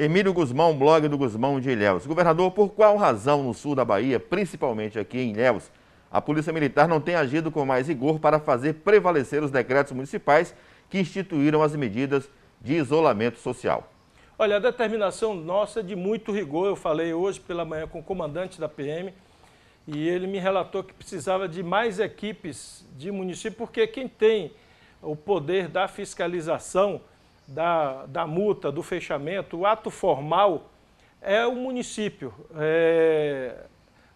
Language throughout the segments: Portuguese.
Emílio Guzmão, blog do Guzmão de Ilhéus. Governador, por qual razão no sul da Bahia, principalmente aqui em Ilhéus, a Polícia Militar não tem agido com mais rigor para fazer prevalecer os decretos municipais que instituíram as medidas de isolamento social? Olha, a determinação nossa é de muito rigor. Eu falei hoje pela manhã com o comandante da PM e ele me relatou que precisava de mais equipes de município, porque quem tem o poder da fiscalização da, da multa, do fechamento, o ato formal é o município. É,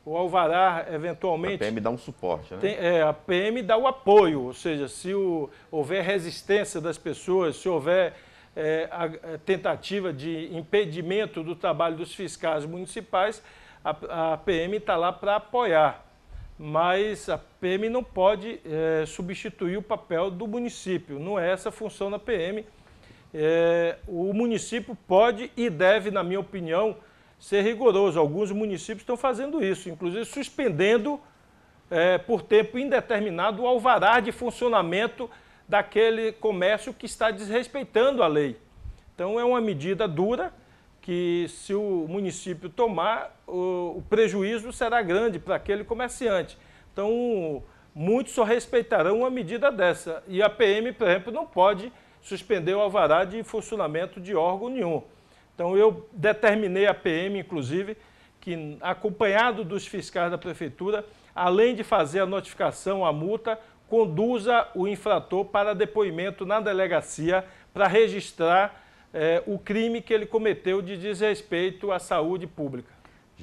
o Alvará, eventualmente... A PM dá um suporte, né? Tem, é, a PM dá o apoio, ou seja, se o, houver resistência das pessoas, se houver é, a, a tentativa de impedimento do trabalho dos fiscais municipais, a, a PM está lá para apoiar. Mas a PM não pode é, substituir o papel do município, não é essa a função da PM é, o município pode e deve, na minha opinião, ser rigoroso. Alguns municípios estão fazendo isso, inclusive suspendendo é, por tempo indeterminado o alvará de funcionamento daquele comércio que está desrespeitando a lei. Então é uma medida dura que se o município tomar, o, o prejuízo será grande para aquele comerciante. Então muitos só respeitarão uma medida dessa. E a PM, por exemplo, não pode suspendeu o alvará de funcionamento de órgão nenhum. Então eu determinei a PM, inclusive, que acompanhado dos fiscais da prefeitura, além de fazer a notificação, a multa, conduza o infrator para depoimento na delegacia para registrar eh, o crime que ele cometeu de desrespeito à saúde pública.